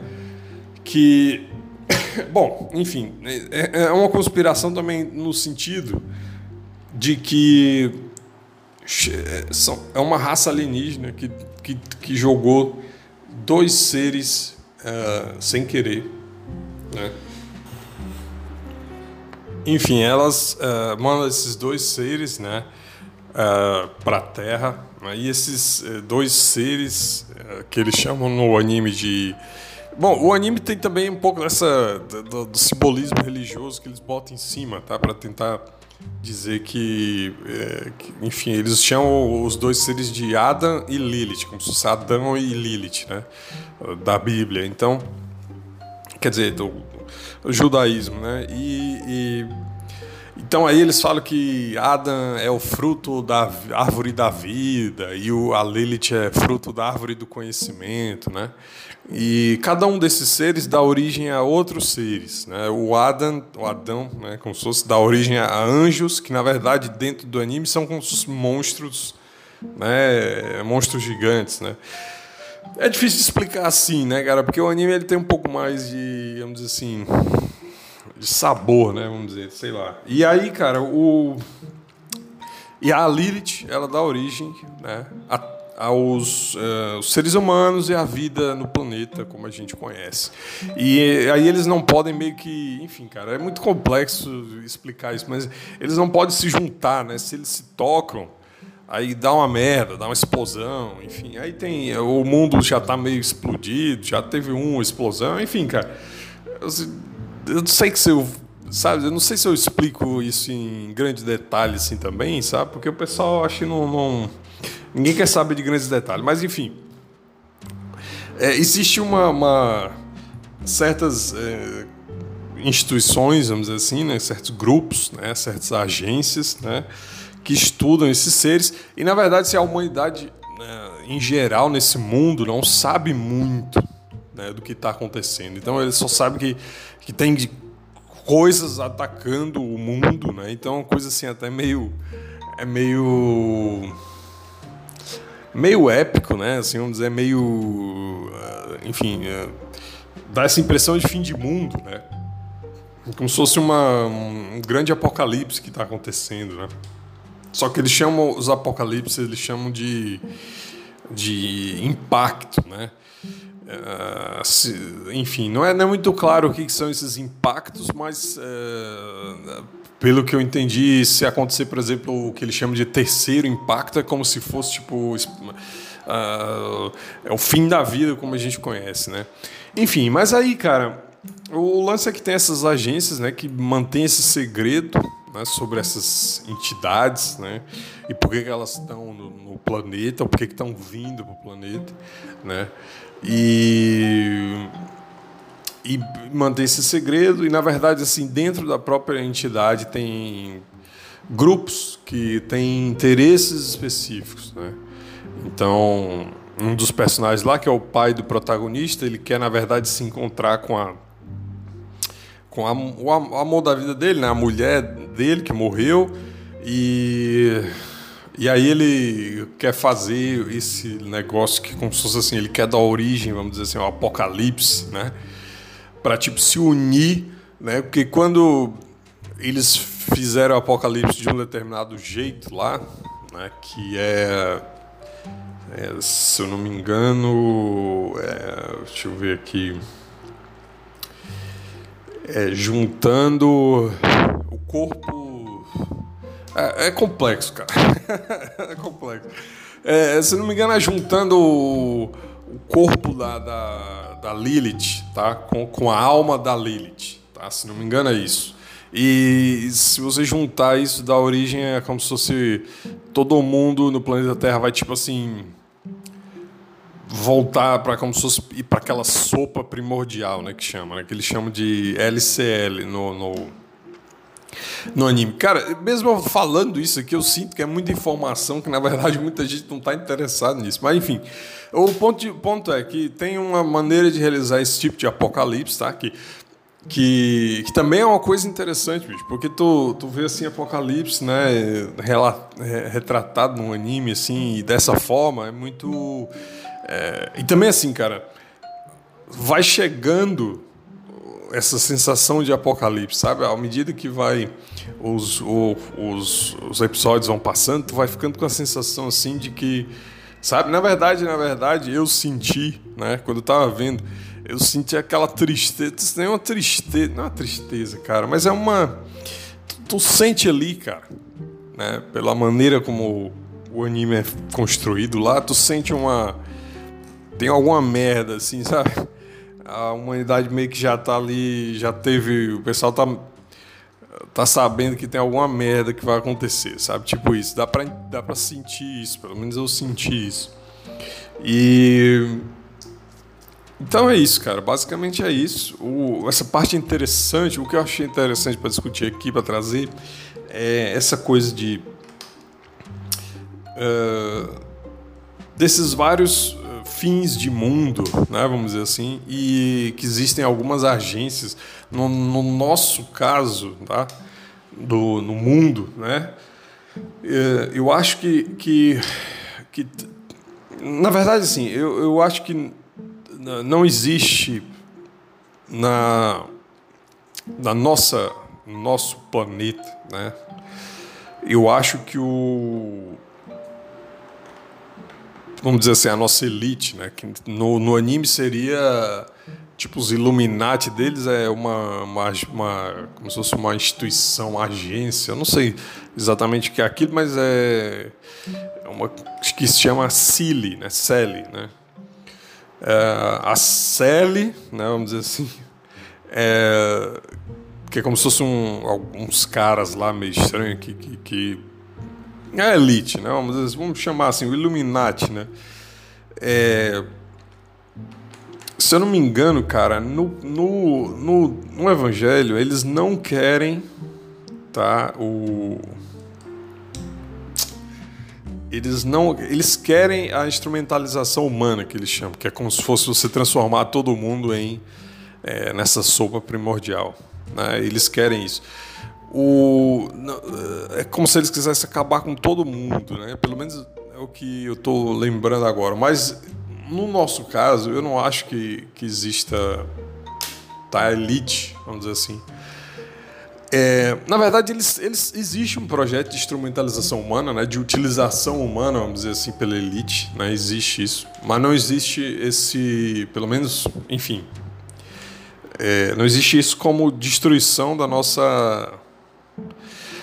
Que, bom, enfim, é, é uma conspiração também no sentido de que é uma raça alienígena que, que, que jogou dois seres uh, sem querer, né? Enfim, elas uh, mandam esses dois seres, né, uh, eh, para a Terra né? E esses eh, dois seres eh, que eles chamam no anime de. Bom, o anime tem também um pouco dessa do, do simbolismo religioso que eles botam em cima, tá? Para tentar dizer que, que, enfim, eles chamam os dois seres de Adam e Lilith, como se fosse Adão e Lilith, né? Da Bíblia. Então, quer dizer, do, judaísmo, né? E, e então aí eles falam que Adam é o fruto da árvore da vida e o, a Lilith é fruto da árvore do conhecimento, né? E cada um desses seres dá origem a outros seres, né? O Adam, o Adão, né, como se fosse dá origem a anjos, que na verdade dentro do anime são como monstros, né, monstros gigantes, né? É difícil de explicar assim, né, cara? Porque o anime ele tem um pouco mais de, vamos dizer assim, de sabor, né? Vamos dizer, sei lá. E aí, cara, o. E a Lilith, ela dá origem né, a, aos uh, seres humanos e à vida no planeta, como a gente conhece. E aí eles não podem meio que. Enfim, cara, é muito complexo explicar isso, mas eles não podem se juntar, né? Se eles se tocam aí dá uma merda, dá uma explosão, enfim. Aí tem. O mundo já está meio explodido, já teve uma explosão, enfim, cara eu não sei se eu, sabe, eu não sei se eu explico isso em grande detalhe assim também, sabe? Porque o pessoal acha que não, não ninguém quer saber de grandes detalhes, mas enfim. É, existe uma, uma certas é, instituições, vamos dizer assim, né, certos grupos, né, certas agências, né, que estudam esses seres e na verdade se a humanidade né, em geral nesse mundo não sabe muito né, do que está acontecendo. Então ele só sabe que, que tem coisas atacando o mundo, né? Então é uma coisa assim até meio é meio meio épico, né? Assim, vamos dizer, meio eh, enfim, eh, dá essa impressão de fim de mundo, né? Como se fosse uma, um grande apocalipse que está acontecendo, né? Só que eles chamam os apocalipses, eles chamam de, de impacto, né? Uh, se, enfim, não é, não é, muito claro o que, que são esses impactos, mas uh, pelo que eu entendi, se acontecer, por exemplo, o que eles chamam de terceiro impacto, é como se fosse tipo uh, é o fim da vida como a gente conhece, né? Enfim, mas aí, cara, o lance é que tem essas agências, né, que mantêm esse segredo né, sobre essas entidades, né, e por que, que elas estão no, no planeta, ou por que, estão vindo para o planeta, né? E e mantém esse segredo. E na verdade, assim, dentro da própria entidade tem grupos que têm interesses específicos, né? Então, um dos personagens lá, que é o pai do protagonista, ele quer na verdade se encontrar com a com a, o amor da vida dele, né? A mulher dele que morreu e e aí ele quer fazer esse negócio que como se fosse assim, ele quer dar origem, vamos dizer assim, ao apocalipse, né? Para tipo se unir, né? Porque quando eles fizeram o apocalipse de um determinado jeito lá, né? Que é, é se eu não me engano, é, deixa eu ver aqui, é, juntando o corpo é, é complexo, cara. é complexo. É, se não me engano, é juntando o, o corpo da, da, da, Lilith, tá? Com, com a alma da Lilith, tá? Se não me engano, é isso. E se você juntar isso da origem, é como se fosse todo mundo no planeta Terra vai tipo assim voltar para como se fosse para aquela sopa primordial, né, que chama, né, que eles chamam de LCL no, no no anime. Cara, mesmo falando isso aqui, eu sinto que é muita informação que, na verdade, muita gente não está interessada nisso. Mas, enfim, o ponto, de, ponto é que tem uma maneira de realizar esse tipo de apocalipse, tá? Que, que, que também é uma coisa interessante, bicho, porque tu, tu vê, assim, apocalipse, né, retratado num anime, assim, e dessa forma, é muito... É, e também, assim, cara, vai chegando essa sensação de apocalipse, sabe? À medida que vai os, os, os episódios vão passando, tu vai ficando com a sensação assim de que, sabe? Na verdade, na verdade, eu senti, né? Quando eu tava vendo, eu senti aquela tristeza. Não é uma tristeza, não é uma tristeza, cara, mas é uma. Tu, tu sente ali, cara, né? Pela maneira como o anime é construído lá, tu sente uma. Tem alguma merda, assim, sabe? a humanidade meio que já está ali, já teve, o pessoal tá tá sabendo que tem alguma merda que vai acontecer, sabe? Tipo isso, dá para dá para sentir isso, pelo menos eu senti isso. E então é isso, cara. Basicamente é isso. O, essa parte interessante, o que eu achei interessante para discutir aqui, para trazer, é essa coisa de uh, desses vários fins de mundo, né, vamos dizer assim, e que existem algumas agências, no, no nosso caso, tá, do, no mundo, né, é, eu acho que, que, que na verdade, assim, eu, eu acho que não existe na, na nossa nosso planeta, né, eu acho que o vamos dizer assim, a nossa elite, né? Que no, no anime seria tipo os Illuminati deles é uma, uma, uma, como se fosse uma instituição, uma agência, eu não sei exatamente o que é aquilo, mas é, é uma que se chama CILI, né? CELI, né? É, a CELI, né? Vamos dizer assim, é, que é como se fossem um, alguns caras lá meio estranhos que, que, que a elite, né? Vamos, vamos chamar assim, o Illuminati, né? É, se eu não me engano, cara, no, no, no, no Evangelho eles não querem, tá? O eles não eles querem a instrumentalização humana que eles chamam que é como se fosse você transformar todo mundo em é, nessa sopa primordial né? eles querem isso o, é como se eles quisessem acabar com todo mundo, né? Pelo menos é o que eu estou lembrando agora. Mas no nosso caso, eu não acho que, que exista tá, elite, vamos dizer assim. É, na verdade, eles, eles, existe um projeto de instrumentalização humana, né, de utilização humana, vamos dizer assim, pela elite, né, existe isso, mas não existe esse, pelo menos, enfim, é, não existe isso como destruição da nossa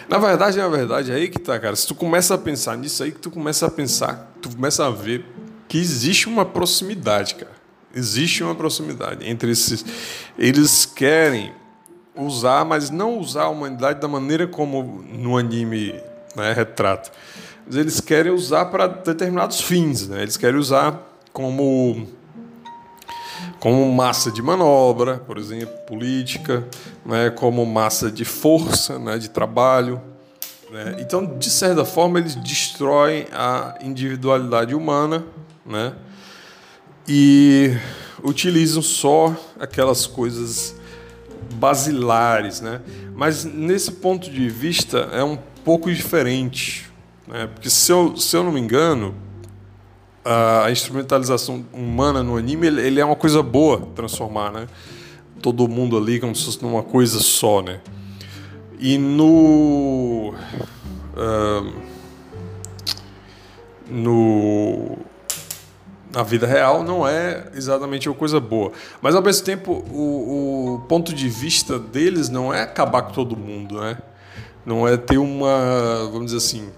na verdade, na verdade, é aí que tá, cara. Se tu começa a pensar nisso aí, que tu começa a pensar, tu começa a ver que existe uma proximidade, cara. Existe uma proximidade entre esses. Eles querem usar, mas não usar a humanidade da maneira como no anime né, retrata. Eles querem usar para determinados fins, né? Eles querem usar como como massa de manobra, por exemplo, política, né, como massa de força, né, de trabalho. Né? Então, de certa forma, eles destroem a individualidade humana né, e utilizam só aquelas coisas basilares. Né? Mas, nesse ponto de vista, é um pouco diferente. Né? Porque, se eu, se eu não me engano, a instrumentalização humana no anime ele, é uma coisa boa transformar, né? Todo mundo ali como se fosse uma coisa só, né? E no uh, no na vida real não é exatamente uma coisa boa, mas ao mesmo tempo o, o ponto de vista deles não é acabar com todo mundo, né? Não é ter uma, vamos dizer assim,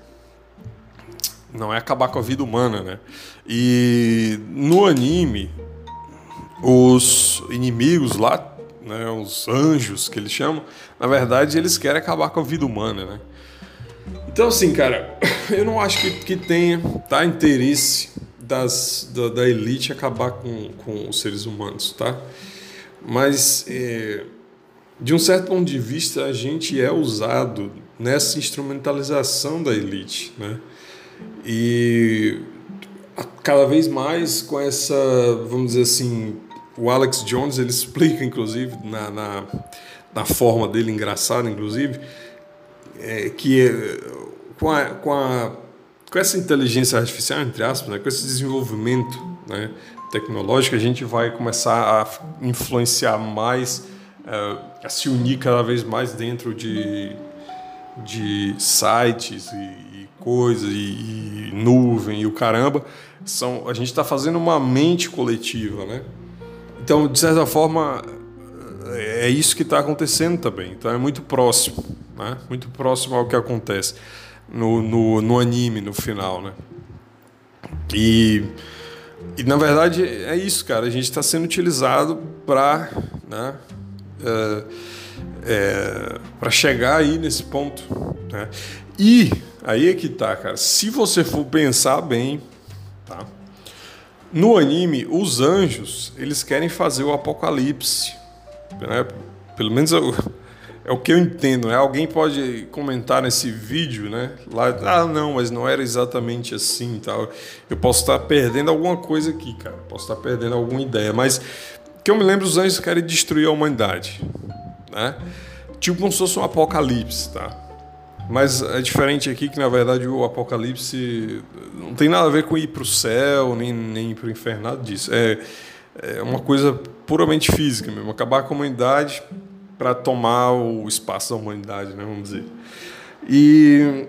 não é acabar com a vida humana, né? E no anime, os inimigos lá, né, os anjos que eles chamam, na verdade eles querem acabar com a vida humana, né? Então assim, cara, eu não acho que, que tenha tá, interesse das, da, da elite acabar com, com os seres humanos, tá? Mas é, de um certo ponto de vista a gente é usado nessa instrumentalização da elite, né? E cada vez mais com essa, vamos dizer assim, o Alex Jones ele explica, inclusive, na, na, na forma dele engraçada, inclusive, é, que é, com, a, com, a, com essa inteligência artificial, entre aspas, né, com esse desenvolvimento né, tecnológico, a gente vai começar a influenciar mais, uh, a se unir cada vez mais dentro de, de sites e coisas, e, e nuvem, e o caramba, são, a gente está fazendo uma mente coletiva, né? Então, de certa forma, é, é isso que está acontecendo também. Então, é muito próximo, né? Muito próximo ao que acontece no, no, no anime, no final, né? E, e, na verdade, é isso, cara. A gente está sendo utilizado para... Né? É, é, para chegar aí nesse ponto. Né? E Aí é que tá, cara. Se você for pensar bem, tá? No anime, os anjos, eles querem fazer o apocalipse. Né? Pelo menos eu, é o que eu entendo. Né? Alguém pode comentar nesse vídeo, né? Lá, ah, não, mas não era exatamente assim tal. Eu posso estar perdendo alguma coisa aqui, cara. Posso estar perdendo alguma ideia. Mas que eu me lembro, os anjos querem destruir a humanidade. Né? Tipo como se fosse um apocalipse, tá? Mas é diferente aqui que, na verdade, o Apocalipse não tem nada a ver com ir para o céu, nem, nem ir para o inferno, nada disso. É, é uma coisa puramente física mesmo, acabar com a humanidade para tomar o espaço da humanidade, né, vamos dizer. E,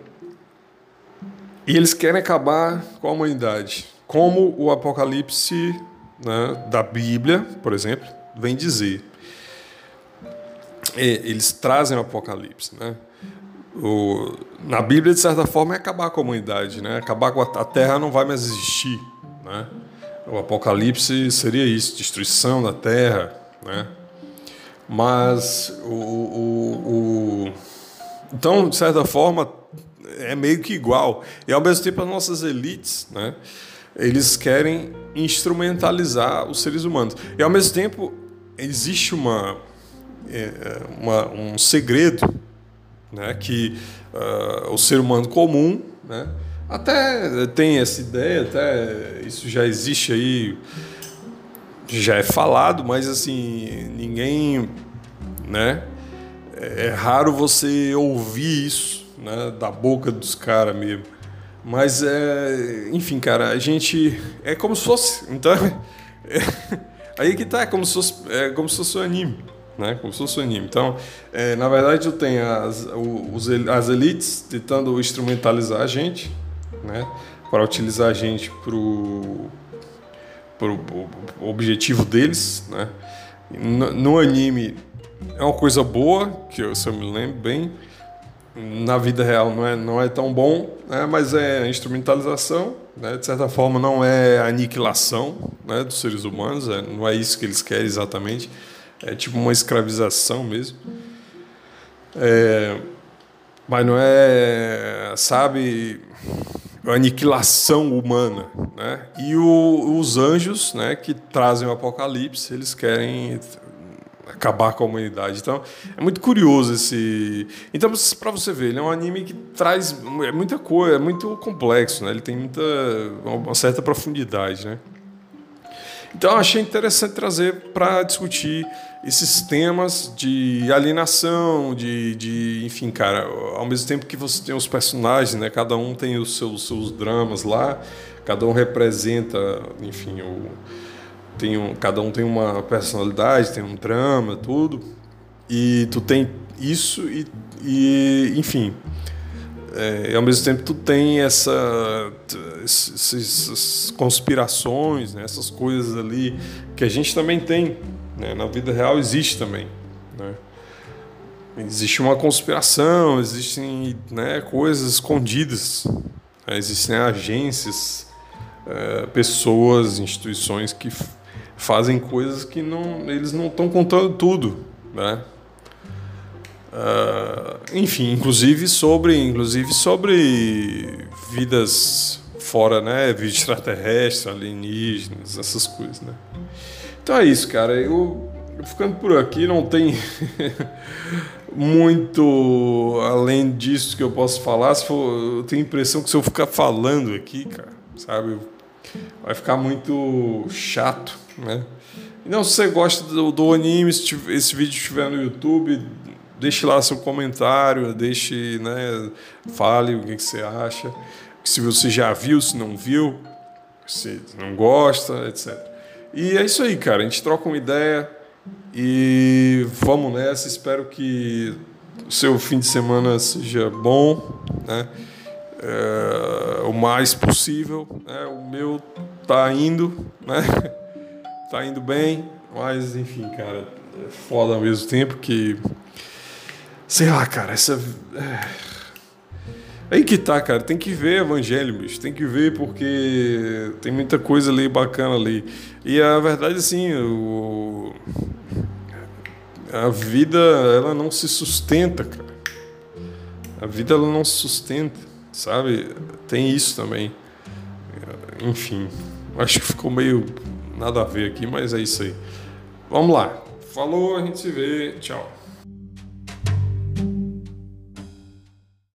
e eles querem acabar com a humanidade. Como o Apocalipse né, da Bíblia, por exemplo, vem dizer. É, eles trazem o Apocalipse, né? O, na Bíblia, de certa forma, é acabar com a humanidade, né? Acabar com a, a Terra não vai mais existir, né? O Apocalipse seria isso, destruição da Terra, né? Mas o, o, o, então, de certa forma, é meio que igual. E ao mesmo tempo as nossas elites, né? Eles querem instrumentalizar os seres humanos. E ao mesmo tempo existe uma, é, uma um segredo né, que uh, o ser humano comum, né, até tem essa ideia, até isso já existe aí, já é falado, mas assim ninguém, né, é, raro você ouvir isso, né, da boca dos caras mesmo. Mas é, enfim, cara, a gente é como se fosse, então é, aí que tá, é como se fosse, é como se fosse um anime né? Como se fosse um anime. Então, é, na verdade, eu tenho as, os, as elites tentando instrumentalizar a gente, né? Para utilizar a gente para o objetivo deles, né? No, no, anime é uma coisa boa, que eu, se eu me lembro bem. Na vida real não é, não é tão bom, né? mas é instrumentalização, né? de certa forma não é aniquilação né? dos seres humanos, é, não é isso que eles querem exatamente. É tipo uma escravização mesmo. É, mas não é, sabe? aniquilação humana, né? E o, os anjos, né, que trazem o apocalipse, eles querem acabar com a humanidade. Então, é muito curioso esse. Então, para você ver, ele é um anime que traz é muita coisa, é muito complexo, né? Ele tem muita uma certa profundidade, né? Então, achei interessante trazer para discutir esses temas de alienação, de, de, enfim, cara, ao mesmo tempo que você tem os personagens, né? Cada um tem os seus, seus dramas lá, cada um representa, enfim, o, tem um, cada um tem uma personalidade, tem um drama, tudo. E tu tem isso e, e enfim, é, ao mesmo tempo tu tem essa essas conspirações, né, essas coisas ali que a gente também tem né? Na vida real existe também. Né? Existe uma conspiração, existem né, coisas escondidas, né? existem agências, é, pessoas, instituições que fazem coisas que não, eles não estão contando tudo, né? Uh, enfim, inclusive sobre, inclusive sobre vidas fora, né, vida extraterrestre, alienígenas, essas coisas, né? Então é isso, cara. Eu ficando por aqui não tem muito além disso que eu posso falar. Se for, eu tenho a impressão que se eu ficar falando aqui, cara, sabe, vai ficar muito chato, né? Não, se você gosta do, do anime, se esse vídeo estiver no YouTube, deixe lá seu comentário, deixe, né, fale o que, que você acha, se você já viu, se não viu, se não gosta, etc. E é isso aí, cara. A gente troca uma ideia e vamos nessa. Espero que o seu fim de semana seja bom, né? É, o mais possível. Né? O meu tá indo, né? Tá indo bem, mas enfim, cara, é foda ao mesmo tempo que. Sei lá, cara, essa. É Aí que tá, cara. Tem que ver Evangelho, bicho. Tem que ver porque tem muita coisa ali bacana ali. E a verdade, assim, o... a vida, ela não se sustenta, cara. A vida, ela não se sustenta, sabe? Tem isso também. Enfim, acho que ficou meio nada a ver aqui, mas é isso aí. Vamos lá. Falou, a gente se vê. Tchau.